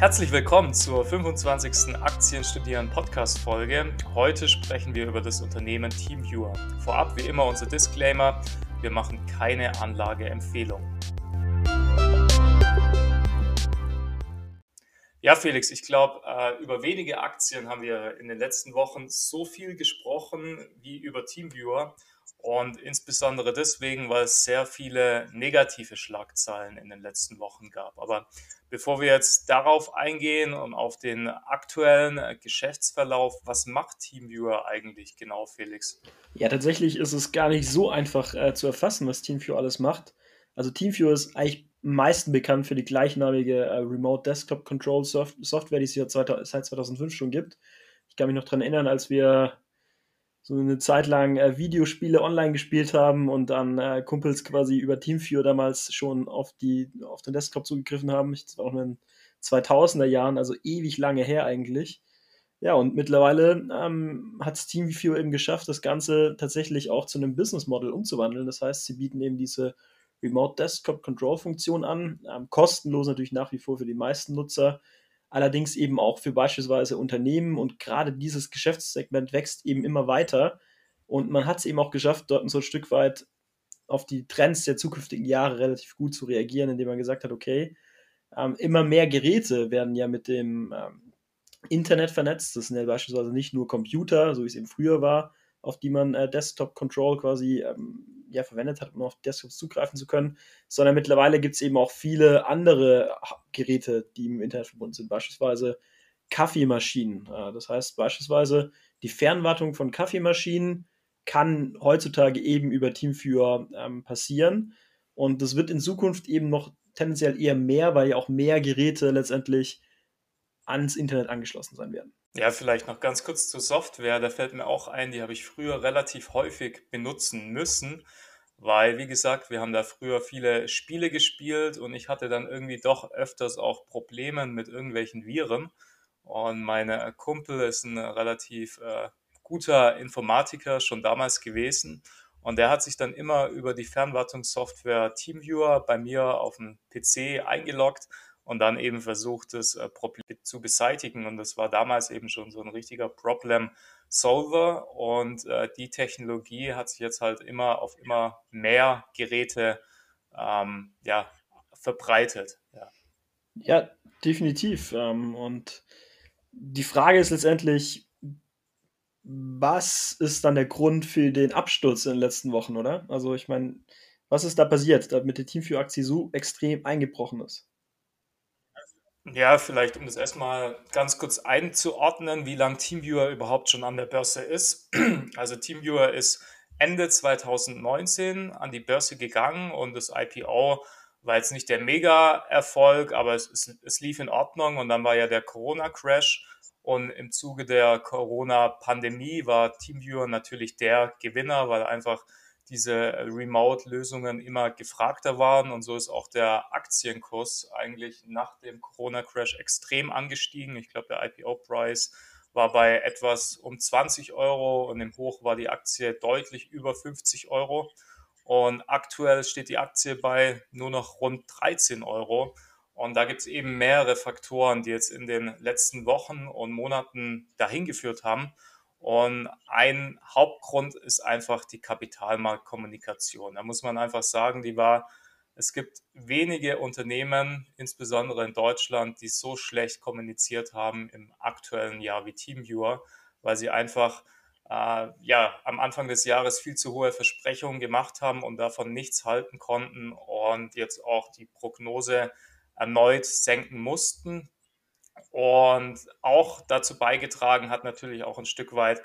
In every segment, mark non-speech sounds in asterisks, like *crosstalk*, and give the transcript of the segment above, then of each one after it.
herzlich willkommen zur 25. Aktienstudieren Podcast Folge. Heute sprechen wir über das Unternehmen TeamViewer. Vorab wie immer unser Disclaimer: Wir machen keine Anlageempfehlung. Ja, Felix, ich glaube, äh, über wenige Aktien haben wir in den letzten Wochen so viel gesprochen wie über TeamViewer. Und insbesondere deswegen, weil es sehr viele negative Schlagzeilen in den letzten Wochen gab. Aber bevor wir jetzt darauf eingehen und auf den aktuellen Geschäftsverlauf, was macht TeamViewer eigentlich genau, Felix? Ja, tatsächlich ist es gar nicht so einfach äh, zu erfassen, was TeamViewer alles macht. Also TeamViewer ist eigentlich am meisten bekannt für die gleichnamige äh, Remote Desktop Control Soft Software, die es ja seit 2005 schon gibt. Ich kann mich noch daran erinnern, als wir so eine Zeit lang äh, Videospiele online gespielt haben und dann äh, Kumpels quasi über TeamViewer damals schon auf, die, auf den Desktop zugegriffen haben. Das war auch in den 2000er Jahren, also ewig lange her eigentlich. Ja, und mittlerweile ähm, hat es TeamViewer eben geschafft, das Ganze tatsächlich auch zu einem Business Model umzuwandeln. Das heißt, sie bieten eben diese Remote Desktop Control Funktion an, ähm, kostenlos natürlich nach wie vor für die meisten Nutzer allerdings eben auch für beispielsweise Unternehmen und gerade dieses Geschäftssegment wächst eben immer weiter und man hat es eben auch geschafft, dort so ein Stück weit auf die Trends der zukünftigen Jahre relativ gut zu reagieren, indem man gesagt hat, okay, ähm, immer mehr Geräte werden ja mit dem ähm, Internet vernetzt. Das sind ja beispielsweise nicht nur Computer, so wie es eben früher war, auf die man äh, Desktop Control quasi ähm, ja, verwendet hat, um auf Desktops zugreifen zu können, sondern mittlerweile gibt es eben auch viele andere Geräte, die im Internet verbunden sind, beispielsweise Kaffeemaschinen. Äh, das heißt beispielsweise die Fernwartung von Kaffeemaschinen kann heutzutage eben über Teamviewer ähm, passieren und das wird in Zukunft eben noch tendenziell eher mehr, weil ja auch mehr Geräte letztendlich ans Internet angeschlossen sein werden. Ja, vielleicht noch ganz kurz zur Software. Da fällt mir auch ein, die habe ich früher relativ häufig benutzen müssen, weil, wie gesagt, wir haben da früher viele Spiele gespielt und ich hatte dann irgendwie doch öfters auch Probleme mit irgendwelchen Viren. Und mein Kumpel ist ein relativ äh, guter Informatiker schon damals gewesen. Und der hat sich dann immer über die Fernwartungssoftware TeamViewer bei mir auf dem PC eingeloggt und dann eben versucht, das äh, Problem zu beseitigen. Und das war damals eben schon so ein richtiger Problem Solver. Und äh, die Technologie hat sich jetzt halt immer auf immer mehr Geräte ähm, ja, verbreitet. Ja, ja definitiv. Ähm, und die Frage ist letztendlich, was ist dann der Grund für den Absturz in den letzten Wochen, oder? Also ich meine, was ist da passiert, damit die Teamview-Aktie so extrem eingebrochen ist? Ja, vielleicht um das erstmal ganz kurz einzuordnen, wie lang TeamViewer überhaupt schon an der Börse ist. *clears throat* Also TeamViewer ist Ende 2019 an die Börse gegangen und das IPO war jetzt nicht der Mega-Erfolg, aber es, es, es lief in Ordnung und dann war ja der Corona-Crash und im Zuge der Corona-Pandemie war TeamViewer natürlich der Gewinner, weil einfach diese Remote-Lösungen immer gefragter waren und so ist auch der Aktienkurs eigentlich nach dem Corona-Crash extrem angestiegen. Ich glaube, der IPO-Preis war bei etwas um 20 Euro und im Hoch war die Aktie deutlich über 50 Euro. Und aktuell steht die Aktie bei nur noch rund 13 Euro. Und da gibt es eben mehrere Faktoren, die jetzt in den letzten Wochen und Monaten dahin geführt haben. Und ein Hauptgrund ist einfach die Kapitalmarktkommunikation. Da muss man einfach sagen, die war, es gibt wenige Unternehmen, insbesondere in Deutschland, die so schlecht kommuniziert haben im aktuellen Jahr wie TeamViewer, weil sie einfach äh, ja, am Anfang des Jahres viel zu hohe Versprechungen gemacht haben und davon nichts halten konnten und jetzt auch die Prognose erneut senken mussten. Und auch dazu beigetragen hat natürlich auch ein Stück weit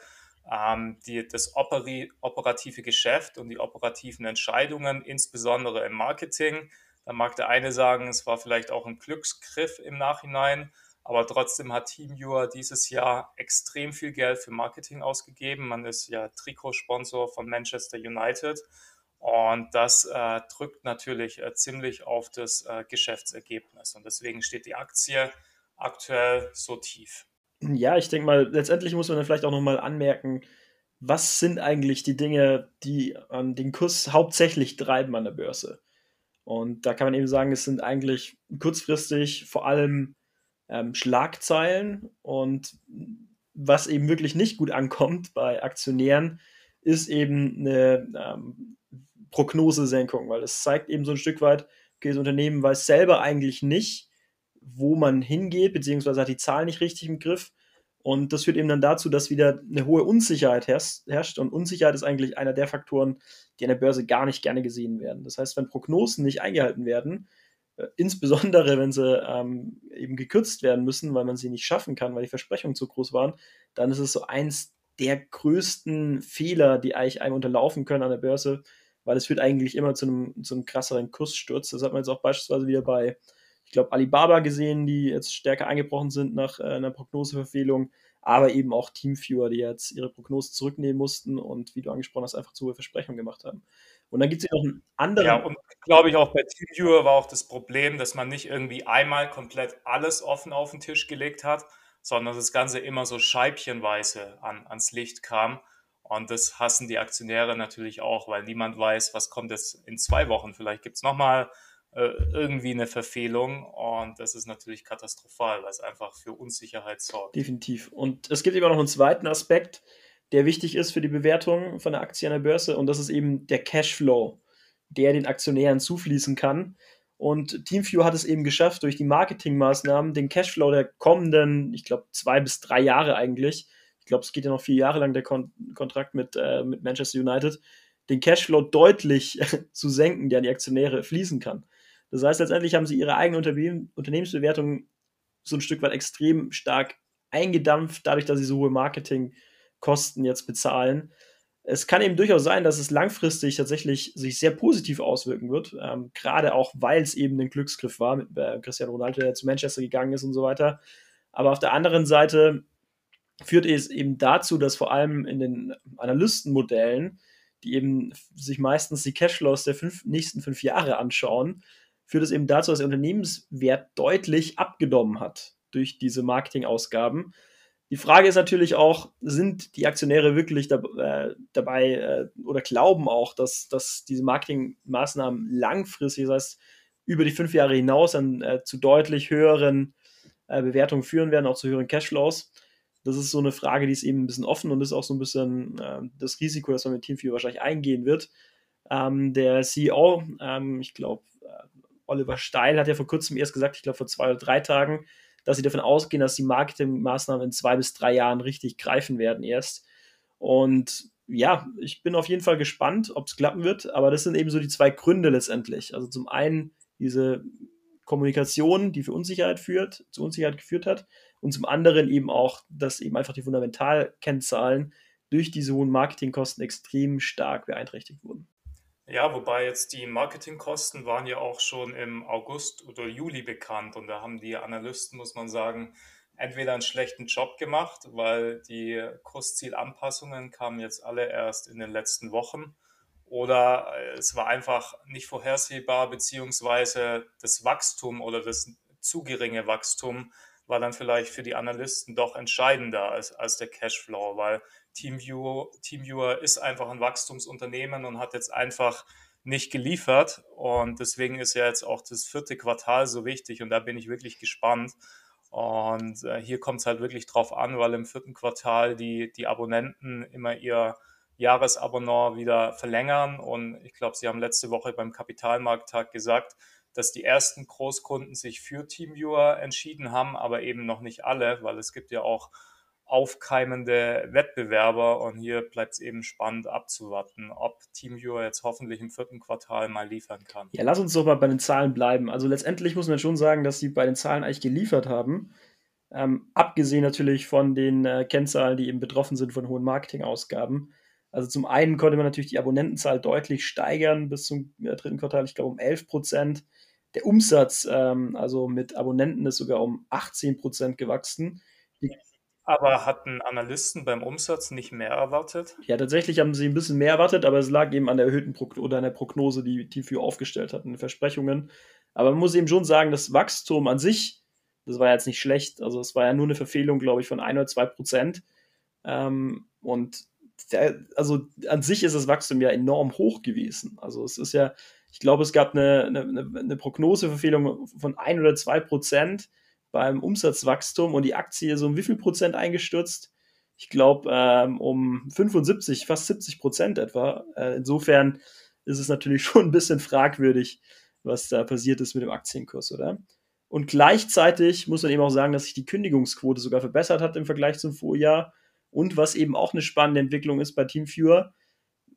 ähm, die, das operi operative Geschäft und die operativen Entscheidungen, insbesondere im Marketing. Da mag der eine sagen, es war vielleicht auch ein Glücksgriff im Nachhinein, aber trotzdem hat TeamViewer dieses Jahr extrem viel Geld für Marketing ausgegeben. Man ist ja Trikotsponsor von Manchester United und das äh, drückt natürlich äh, ziemlich auf das äh, Geschäftsergebnis. Und deswegen steht die Aktie aktuell so tief? Ja, ich denke mal, letztendlich muss man dann vielleicht auch nochmal anmerken, was sind eigentlich die Dinge, die an den Kurs hauptsächlich treiben an der Börse? Und da kann man eben sagen, es sind eigentlich kurzfristig vor allem ähm, Schlagzeilen und was eben wirklich nicht gut ankommt bei Aktionären, ist eben eine ähm, Prognosesenkung, weil es zeigt eben so ein Stück weit, okay, das Unternehmen weiß selber eigentlich nicht, wo man hingeht, beziehungsweise hat die Zahlen nicht richtig im Griff. Und das führt eben dann dazu, dass wieder eine hohe Unsicherheit herrscht. Und Unsicherheit ist eigentlich einer der Faktoren, die an der Börse gar nicht gerne gesehen werden. Das heißt, wenn Prognosen nicht eingehalten werden, äh, insbesondere wenn sie ähm, eben gekürzt werden müssen, weil man sie nicht schaffen kann, weil die Versprechungen zu groß waren, dann ist es so eins der größten Fehler, die eigentlich einem unterlaufen können an der Börse, weil es führt eigentlich immer zu einem, zu einem krasseren Kurssturz. Das hat man jetzt auch beispielsweise wieder bei, glaube, Alibaba gesehen, die jetzt stärker eingebrochen sind nach äh, einer Prognoseverfehlung, aber eben auch Teamviewer, die jetzt ihre Prognose zurücknehmen mussten und, wie du angesprochen hast, einfach zu hohe Versprechungen gemacht haben. Und dann gibt es ja noch einen anderen. Ja, und glaube ich auch bei TeamViewer war auch das Problem, dass man nicht irgendwie einmal komplett alles offen auf den Tisch gelegt hat, sondern das Ganze immer so scheibchenweise an, ans Licht kam. Und das hassen die Aktionäre natürlich auch, weil niemand weiß, was kommt jetzt in zwei Wochen. Vielleicht gibt es nochmal irgendwie eine Verfehlung und das ist natürlich katastrophal, weil es einfach für Unsicherheit sorgt. Definitiv. Und es gibt immer noch einen zweiten Aspekt, der wichtig ist für die Bewertung von der Aktie an der Börse und das ist eben der Cashflow, der den Aktionären zufließen kann. Und TeamView hat es eben geschafft, durch die Marketingmaßnahmen den Cashflow der kommenden, ich glaube, zwei bis drei Jahre eigentlich, ich glaube, es geht ja noch vier Jahre lang der Kon Kontrakt mit, äh, mit Manchester United, den Cashflow deutlich *laughs* zu senken, der an die Aktionäre fließen kann. Das heißt, letztendlich haben sie ihre eigene Unternehmen Unternehmensbewertung so ein Stück weit extrem stark eingedampft, dadurch, dass sie so hohe Marketingkosten jetzt bezahlen. Es kann eben durchaus sein, dass es langfristig tatsächlich sich sehr positiv auswirken wird, ähm, gerade auch, weil es eben ein Glücksgriff war mit äh, Cristiano Ronaldo, der zu Manchester gegangen ist und so weiter. Aber auf der anderen Seite führt es eben dazu, dass vor allem in den Analystenmodellen, die eben sich meistens die Cashflows der fünf, nächsten fünf Jahre anschauen, führt es eben dazu, dass der Unternehmenswert deutlich abgenommen hat durch diese Marketingausgaben. Die Frage ist natürlich auch, sind die Aktionäre wirklich da, äh, dabei äh, oder glauben auch, dass, dass diese Marketingmaßnahmen langfristig, das heißt über die fünf Jahre hinaus, dann äh, zu deutlich höheren äh, Bewertungen führen werden, auch zu höheren Cashflows? Das ist so eine Frage, die ist eben ein bisschen offen und ist auch so ein bisschen äh, das Risiko, das man mit Teamviewer wahrscheinlich eingehen wird. Ähm, der CEO, ähm, ich glaube, Oliver Steil hat ja vor kurzem erst gesagt, ich glaube vor zwei oder drei Tagen, dass sie davon ausgehen, dass die Marketingmaßnahmen in zwei bis drei Jahren richtig greifen werden erst. Und ja, ich bin auf jeden Fall gespannt, ob es klappen wird, aber das sind eben so die zwei Gründe letztendlich. Also zum einen diese Kommunikation, die für Unsicherheit führt, zu Unsicherheit geführt hat, und zum anderen eben auch, dass eben einfach die Fundamentalkennzahlen durch diese hohen Marketingkosten extrem stark beeinträchtigt wurden. Ja, wobei jetzt die Marketingkosten waren ja auch schon im August oder Juli bekannt und da haben die Analysten, muss man sagen, entweder einen schlechten Job gemacht, weil die Kurszielanpassungen kamen jetzt alle erst in den letzten Wochen oder es war einfach nicht vorhersehbar, beziehungsweise das Wachstum oder das zu geringe Wachstum war dann vielleicht für die Analysten doch entscheidender als, als der Cashflow, weil TeamViewer, TeamViewer ist einfach ein Wachstumsunternehmen und hat jetzt einfach nicht geliefert. Und deswegen ist ja jetzt auch das vierte Quartal so wichtig und da bin ich wirklich gespannt. Und äh, hier kommt es halt wirklich drauf an, weil im vierten Quartal die, die Abonnenten immer ihr Jahresabonnement wieder verlängern. Und ich glaube, Sie haben letzte Woche beim Kapitalmarkttag gesagt, dass die ersten Großkunden sich für TeamViewer entschieden haben, aber eben noch nicht alle, weil es gibt ja auch aufkeimende Wettbewerber und hier bleibt es eben spannend abzuwarten, ob TeamViewer jetzt hoffentlich im vierten Quartal mal liefern kann. Ja, lass uns doch mal bei den Zahlen bleiben. Also letztendlich muss man schon sagen, dass sie bei den Zahlen eigentlich geliefert haben. Ähm, abgesehen natürlich von den äh, Kennzahlen, die eben betroffen sind von hohen Marketingausgaben. Also zum einen konnte man natürlich die Abonnentenzahl deutlich steigern bis zum äh, dritten Quartal, ich glaube um 11 Prozent. Der Umsatz, ähm, also mit Abonnenten, ist sogar um 18 Prozent gewachsen. Die aber hatten Analysten beim Umsatz nicht mehr erwartet? Ja, tatsächlich haben sie ein bisschen mehr erwartet, aber es lag eben an der erhöhten Pro oder an der Prognose, die TFU aufgestellt hat, den Versprechungen. Aber man muss eben schon sagen, das Wachstum an sich, das war jetzt nicht schlecht. Also es war ja nur eine Verfehlung, glaube ich, von ein oder zwei Prozent. Ähm, und also an sich ist das Wachstum ja enorm hoch gewesen. Also es ist ja, ich glaube, es gab eine, eine, eine Prognoseverfehlung von ein oder zwei Prozent beim Umsatzwachstum und die Aktie so um wie viel Prozent eingestürzt? Ich glaube ähm, um 75, fast 70 Prozent etwa. Äh, insofern ist es natürlich *laughs* schon ein bisschen fragwürdig, was da passiert ist mit dem Aktienkurs, oder? Und gleichzeitig muss man eben auch sagen, dass sich die Kündigungsquote sogar verbessert hat im Vergleich zum Vorjahr. Und was eben auch eine spannende Entwicklung ist bei Teamviewer,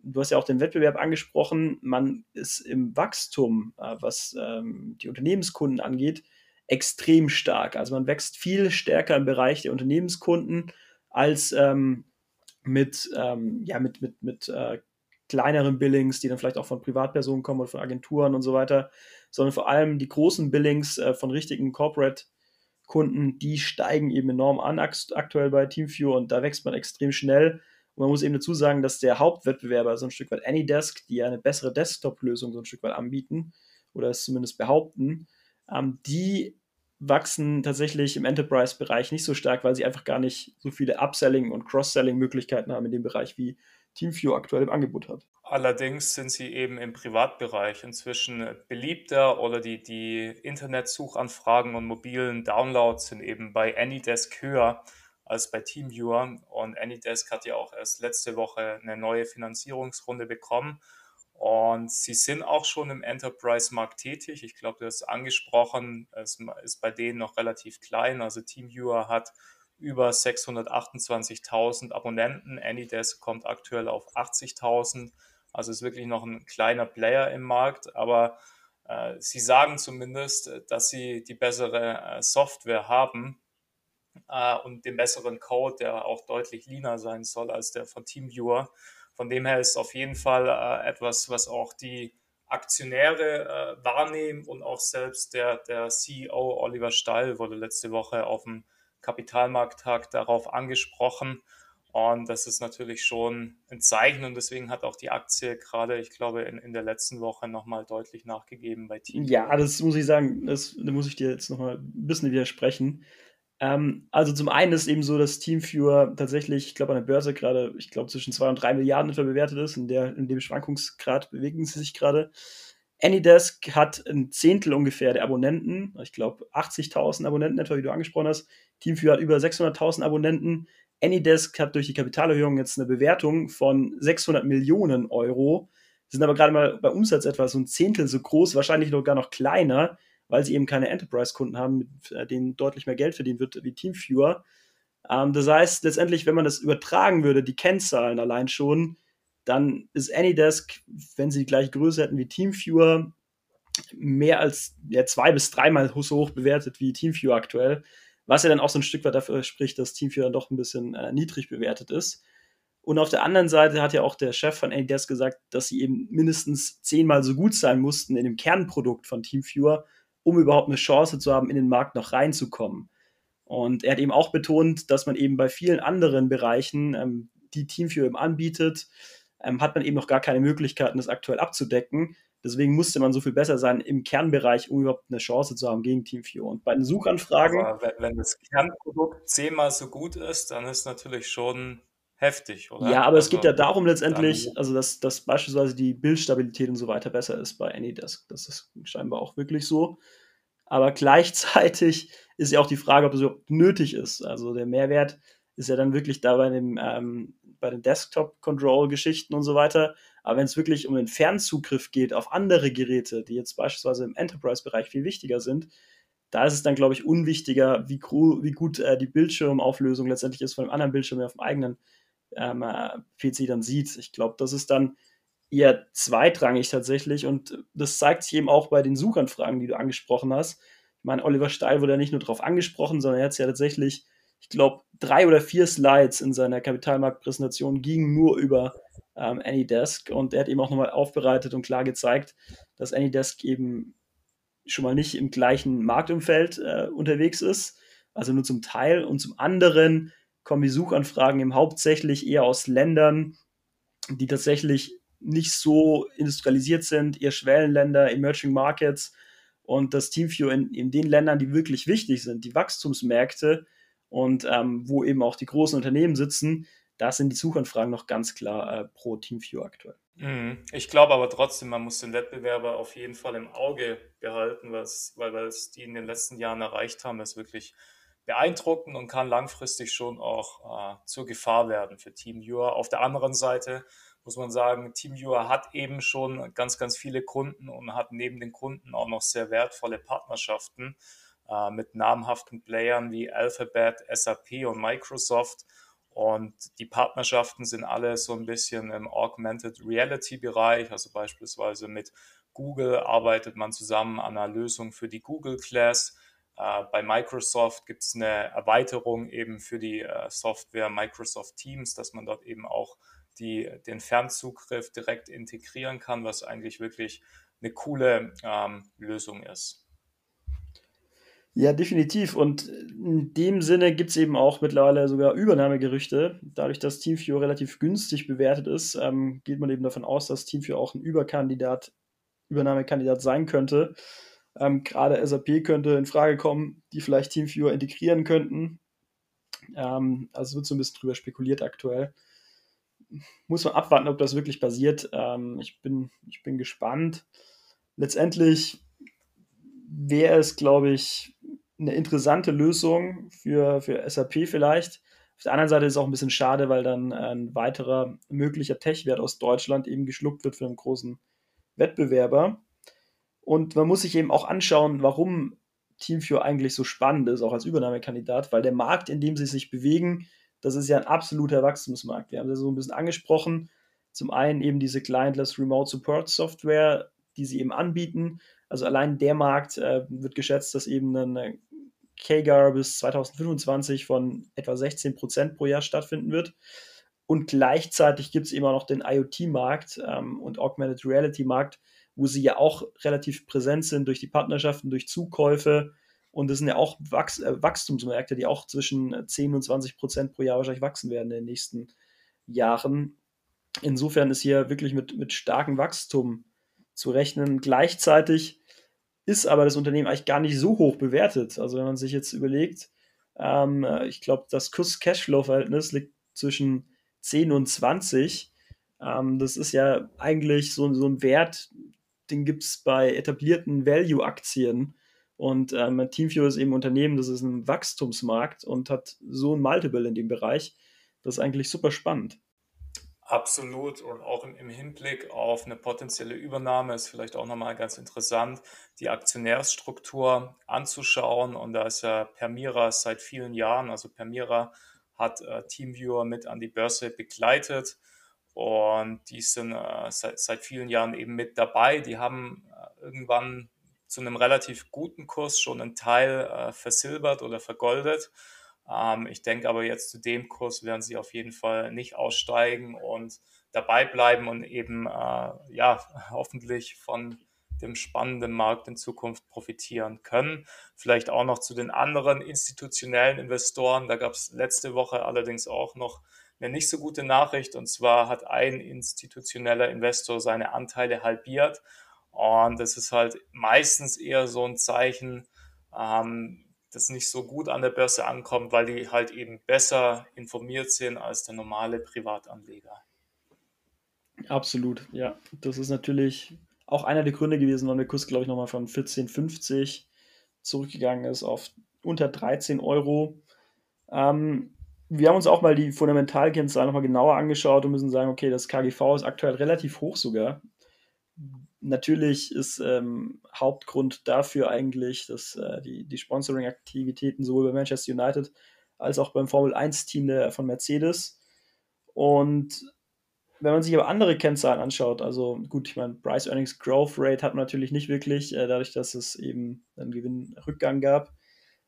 du hast ja auch den Wettbewerb angesprochen, man ist im Wachstum, äh, was ähm, die Unternehmenskunden angeht, extrem stark. Also man wächst viel stärker im Bereich der Unternehmenskunden als ähm, mit, ähm, ja, mit, mit, mit äh, kleineren Billings, die dann vielleicht auch von Privatpersonen kommen oder von Agenturen und so weiter, sondern vor allem die großen Billings äh, von richtigen Corporate-Kunden, die steigen eben enorm an aktuell bei TeamViewer und da wächst man extrem schnell. Und man muss eben dazu sagen, dass der Hauptwettbewerber so ein Stück weit AnyDesk, die ja eine bessere Desktop-Lösung so ein Stück weit anbieten oder es zumindest behaupten, ähm, die wachsen tatsächlich im Enterprise-Bereich nicht so stark, weil sie einfach gar nicht so viele Upselling- und Cross-Selling-Möglichkeiten haben in dem Bereich wie TeamViewer aktuell im Angebot hat. Allerdings sind sie eben im Privatbereich inzwischen beliebter oder die, die Internetsuchanfragen und mobilen Downloads sind eben bei AnyDesk höher als bei TeamViewer. Und AnyDesk hat ja auch erst letzte Woche eine neue Finanzierungsrunde bekommen. Und sie sind auch schon im Enterprise-Markt tätig. Ich glaube, du hast angesprochen, es ist bei denen noch relativ klein. Also TeamViewer hat über 628.000 Abonnenten. AnyDesk kommt aktuell auf 80.000. Also ist wirklich noch ein kleiner Player im Markt. Aber äh, sie sagen zumindest, dass sie die bessere äh, Software haben äh, und den besseren Code, der auch deutlich leaner sein soll als der von TeamViewer. Von dem her ist auf jeden Fall äh, etwas, was auch die Aktionäre äh, wahrnehmen und auch selbst der, der CEO Oliver Steil wurde letzte Woche auf dem Kapitalmarkttag darauf angesprochen. Und das ist natürlich schon ein Zeichen und deswegen hat auch die Aktie gerade, ich glaube, in, in der letzten Woche nochmal deutlich nachgegeben bei Team. Ja, das muss ich sagen, das, da muss ich dir jetzt nochmal ein bisschen widersprechen. Ähm, also zum einen ist eben so, dass Teamviewer tatsächlich, ich glaube, an der Börse gerade, ich glaube, zwischen 2 und 3 Milliarden etwa bewertet ist. In, der, in dem Schwankungsgrad bewegen sie sich gerade. Anydesk hat ein Zehntel ungefähr der Abonnenten. Ich glaube, 80.000 Abonnenten etwa, wie du angesprochen hast. Teamviewer hat über 600.000 Abonnenten. Anydesk hat durch die Kapitalerhöhung jetzt eine Bewertung von 600 Millionen Euro. Sind aber gerade mal bei Umsatz etwa so ein Zehntel so groß, wahrscheinlich noch gar noch kleiner weil sie eben keine Enterprise-Kunden haben, mit äh, denen deutlich mehr Geld verdient wird wie Teamviewer. Ähm, das heißt, letztendlich, wenn man das übertragen würde, die Kennzahlen allein schon, dann ist Anydesk, wenn sie die gleiche Größe hätten wie Teamviewer, mehr als ja, zwei bis dreimal so hoch bewertet wie Teamviewer aktuell, was ja dann auch so ein Stück weit dafür spricht, dass Teamviewer dann doch ein bisschen äh, niedrig bewertet ist. Und auf der anderen Seite hat ja auch der Chef von Anydesk gesagt, dass sie eben mindestens zehnmal so gut sein mussten in dem Kernprodukt von Teamviewer, um überhaupt eine Chance zu haben, in den Markt noch reinzukommen. Und er hat eben auch betont, dass man eben bei vielen anderen Bereichen, ähm, die Teamviewer eben anbietet, ähm, hat man eben noch gar keine Möglichkeiten, das aktuell abzudecken. Deswegen musste man so viel besser sein im Kernbereich, um überhaupt eine Chance zu haben gegen Teamviewer. Und bei den Suchanfragen. Aber wenn, wenn das Kernprodukt zehnmal so gut ist, dann ist natürlich schon heftig, oder? Ja, aber also, es geht ja also darum letztendlich, also dass, dass beispielsweise die Bildstabilität und so weiter besser ist bei AnyDesk. Das ist scheinbar auch wirklich so. Aber gleichzeitig ist ja auch die Frage, ob es überhaupt nötig ist. Also der Mehrwert ist ja dann wirklich da bei, dem, ähm, bei den Desktop-Control-Geschichten und so weiter. Aber wenn es wirklich um den Fernzugriff geht auf andere Geräte, die jetzt beispielsweise im Enterprise-Bereich viel wichtiger sind, da ist es dann, glaube ich, unwichtiger, wie, wie gut äh, die Bildschirmauflösung letztendlich ist von dem anderen Bildschirm auf dem eigenen ähm, äh, PC dann sieht. Ich glaube, das ist dann eher zweitrangig tatsächlich und das zeigt sich eben auch bei den Suchanfragen, die du angesprochen hast. Ich meine, Oliver Steil wurde ja nicht nur darauf angesprochen, sondern er hat es ja tatsächlich, ich glaube, drei oder vier Slides in seiner Kapitalmarktpräsentation gingen nur über ähm, Anydesk und er hat eben auch nochmal aufbereitet und klar gezeigt, dass Anydesk eben schon mal nicht im gleichen Marktumfeld äh, unterwegs ist, also nur zum Teil und zum anderen kommen die Suchanfragen eben hauptsächlich eher aus Ländern, die tatsächlich nicht so industrialisiert sind, eher Schwellenländer, Emerging Markets und das Teamview in, in den Ländern, die wirklich wichtig sind, die Wachstumsmärkte und ähm, wo eben auch die großen Unternehmen sitzen, da sind die Suchanfragen noch ganz klar äh, pro Teamview aktuell. Mhm. Ich glaube aber trotzdem, man muss den Wettbewerber auf jeden Fall im Auge behalten, weil was die in den letzten Jahren erreicht haben, ist wirklich beeindruckend und kann langfristig schon auch äh, zur Gefahr werden für TeamViewer. Auf der anderen Seite muss man sagen, TeamViewer hat eben schon ganz, ganz viele Kunden und hat neben den Kunden auch noch sehr wertvolle Partnerschaften äh, mit namhaften Playern wie Alphabet, SAP und Microsoft. Und die Partnerschaften sind alle so ein bisschen im Augmented Reality Bereich, also beispielsweise mit Google arbeitet man zusammen an einer Lösung für die Google Class. Äh, bei Microsoft gibt es eine Erweiterung eben für die äh, Software Microsoft Teams, dass man dort eben auch die, den Fernzugriff direkt integrieren kann, was eigentlich wirklich eine coole ähm, Lösung ist. Ja, definitiv. Und in dem Sinne gibt es eben auch mittlerweile sogar Übernahmegerüchte. Dadurch, dass TeamViewer relativ günstig bewertet ist, ähm, geht man eben davon aus, dass TeamViewer auch ein Überkandidat, Übernahmekandidat sein könnte. Ähm, Gerade SAP könnte in Frage kommen, die vielleicht TeamViewer integrieren könnten. Ähm, also wird so ein bisschen drüber spekuliert aktuell. Muss man abwarten, ob das wirklich passiert. Ähm, ich, bin, ich bin gespannt. Letztendlich wäre es, glaube ich, eine interessante Lösung für, für SAP vielleicht. Auf der anderen Seite ist es auch ein bisschen schade, weil dann ein weiterer möglicher Tech-Wert aus Deutschland eben geschluckt wird für einen großen Wettbewerber. Und man muss sich eben auch anschauen, warum TeamViewer eigentlich so spannend ist, auch als Übernahmekandidat, weil der Markt, in dem sie sich bewegen, das ist ja ein absoluter Wachstumsmarkt. Wir haben das so ein bisschen angesprochen. Zum einen eben diese Clientless Remote Support Software, die sie eben anbieten. Also allein der Markt äh, wird geschätzt, dass eben eine KGAR bis 2025 von etwa 16 Prozent pro Jahr stattfinden wird. Und gleichzeitig gibt es eben auch noch den IoT-Markt ähm, und Augmented Reality-Markt, wo sie ja auch relativ präsent sind durch die Partnerschaften, durch Zukäufe. Und das sind ja auch Wachs äh, Wachstumsmärkte, die auch zwischen 10 und 20 Prozent pro Jahr wahrscheinlich wachsen werden in den nächsten Jahren. Insofern ist hier wirklich mit, mit starkem Wachstum zu rechnen. Gleichzeitig ist aber das Unternehmen eigentlich gar nicht so hoch bewertet. Also wenn man sich jetzt überlegt, ähm, ich glaube, das Kurs-Cashflow-Verhältnis liegt zwischen 10 und 20. Ähm, das ist ja eigentlich so, so ein Wert, den gibt es bei etablierten Value-Aktien. Und ähm, Teamviewer ist eben ein Unternehmen, das ist ein Wachstumsmarkt und hat so ein Multiple in dem Bereich. Das ist eigentlich super spannend. Absolut und auch im, Hinblick auf eine potenzielle Übernahme ist vielleicht auch nochmal ganz interessant, die Aktionärsstruktur anzuschauen. Und da ist ja Permira seit vielen Jahren, also Permira hat äh, Teamviewer mit an die Börse begleitet und die sind äh, seit, seit vielen Jahren eben mit dabei. Die haben äh, irgendwann zu einem relativ guten Kurs schon einen Teil äh, versilbert oder vergoldet ähm, ich denke aber jetzt zu dem Kurs werden sie auf jeden Fall nicht aussteigen und dabei bleiben und eben äh, ja hoffentlich von dem spannenden Markt in Zukunft profitieren können. Vielleicht auch noch zu den anderen institutionellen Investoren. Da gab es letzte Woche allerdings auch noch eine nicht so gute Nachricht. Und zwar hat ein institutioneller Investor seine Anteile halbiert. Und das ist halt meistens eher so ein Zeichen, ähm, das nicht so gut an der Börse ankommt, weil die halt eben besser informiert sind als der normale Privatanleger. Absolut, ja. Das ist natürlich auch einer der Gründe gewesen, warum der Kurs, glaube ich, nochmal von 14,50 zurückgegangen ist auf unter 13 Euro. Ähm, wir haben uns auch mal die Fundamentalkennzahlen nochmal genauer angeschaut und müssen sagen, okay, das KGV ist aktuell relativ hoch sogar natürlich ist ähm, Hauptgrund dafür eigentlich, dass äh, die, die Sponsoring-Aktivitäten sowohl bei Manchester United als auch beim Formel 1-Team von Mercedes. Und wenn man sich aber andere Kennzahlen anschaut, also gut, ich meine, Price Earnings Growth Rate hat man natürlich nicht wirklich, äh, dadurch, dass es eben einen Gewinnrückgang gab.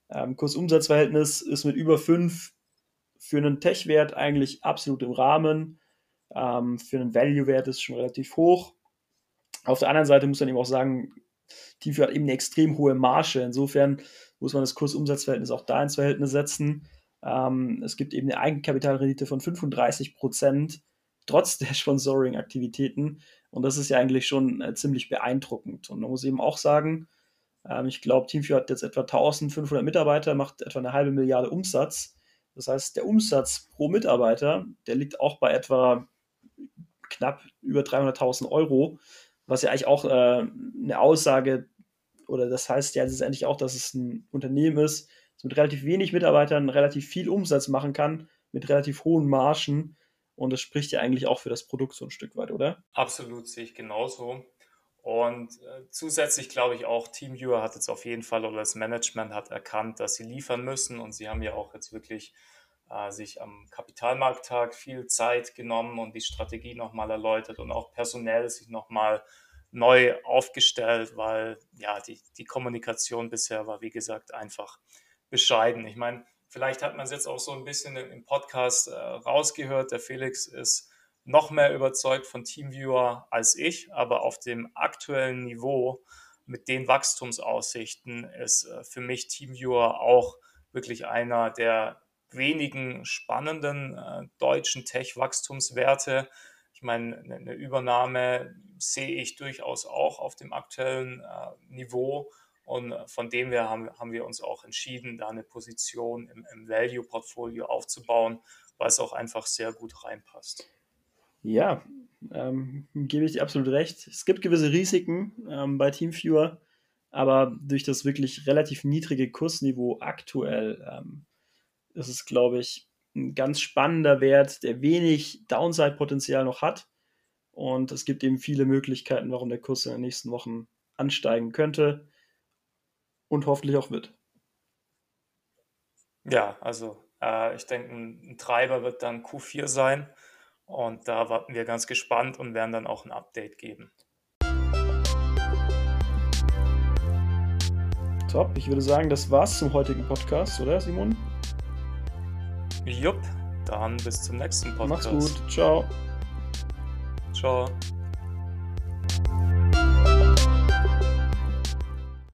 Ähm, Kursumsatzverhältnis ist mit über 5 für einen Tech-Wert eigentlich absolut im Rahmen. Ähm, für einen Value-Wert ist es schon relativ hoch. Auf der anderen Seite muss man eben auch sagen, Teamview hat eben eine extrem hohe Marge. Insofern muss man das Kursumsatzverhältnis auch da ins Verhältnis setzen. Ähm, es gibt eben eine Eigenkapitalrendite von 35 Prozent trotz der *laughs* Sponsoring-Aktivitäten. Und das ist ja eigentlich schon äh, ziemlich beeindruckend. Und man muss eben auch sagen, ähm, ich glaube, Teamview hat jetzt etwa 1500 Mitarbeiter, macht etwa eine halbe Milliarde Umsatz. Das heißt, der Umsatz pro Mitarbeiter, der liegt auch bei etwa knapp über 300.000 Euro, was ja eigentlich auch äh, eine Aussage oder das heißt ja letztendlich auch, dass es ein Unternehmen ist, das mit relativ wenig Mitarbeitern relativ viel Umsatz machen kann, mit relativ hohen Margen. Und das spricht ja eigentlich auch für das Produkt so ein Stück weit, oder? Absolut, sehe ich genauso. Und äh, zusätzlich glaube ich auch, TeamViewer hat jetzt auf jeden Fall oder das Management hat erkannt, dass sie liefern müssen und sie haben ja auch jetzt wirklich äh, sich am Kapitalmarkttag viel Zeit genommen und die Strategie nochmal erläutert und auch personell sich nochmal neu aufgestellt, weil ja die, die Kommunikation bisher war, wie gesagt, einfach bescheiden. Ich meine, vielleicht hat man es jetzt auch so ein bisschen im Podcast äh, rausgehört. Der Felix ist noch mehr überzeugt von Teamviewer als ich, aber auf dem aktuellen Niveau mit den Wachstumsaussichten ist äh, für mich Teamviewer auch wirklich einer der wenigen spannenden äh, deutschen Tech-Wachstumswerte. Ich meine, eine Übernahme sehe ich durchaus auch auf dem aktuellen äh, Niveau. Und von dem her haben, haben, wir uns auch entschieden, da eine Position im, im Value-Portfolio aufzubauen, weil es auch einfach sehr gut reinpasst. Ja, ähm, gebe ich dir absolut recht. Es gibt gewisse Risiken ähm, bei Teamviewer, aber durch das wirklich relativ niedrige Kursniveau aktuell ähm, ist es, glaube ich, ein ganz spannender Wert, der wenig Downside-Potenzial noch hat. Und es gibt eben viele Möglichkeiten, warum der Kurs in den nächsten Wochen ansteigen könnte und hoffentlich auch wird. Ja, also äh, ich denke, ein, ein Treiber wird dann Q4 sein. Und da warten wir ganz gespannt und werden dann auch ein Update geben. Top, ich würde sagen, das war's zum heutigen Podcast, oder Simon? Jupp, dann bis zum nächsten Podcast. Mach's gut, ciao. Ciao.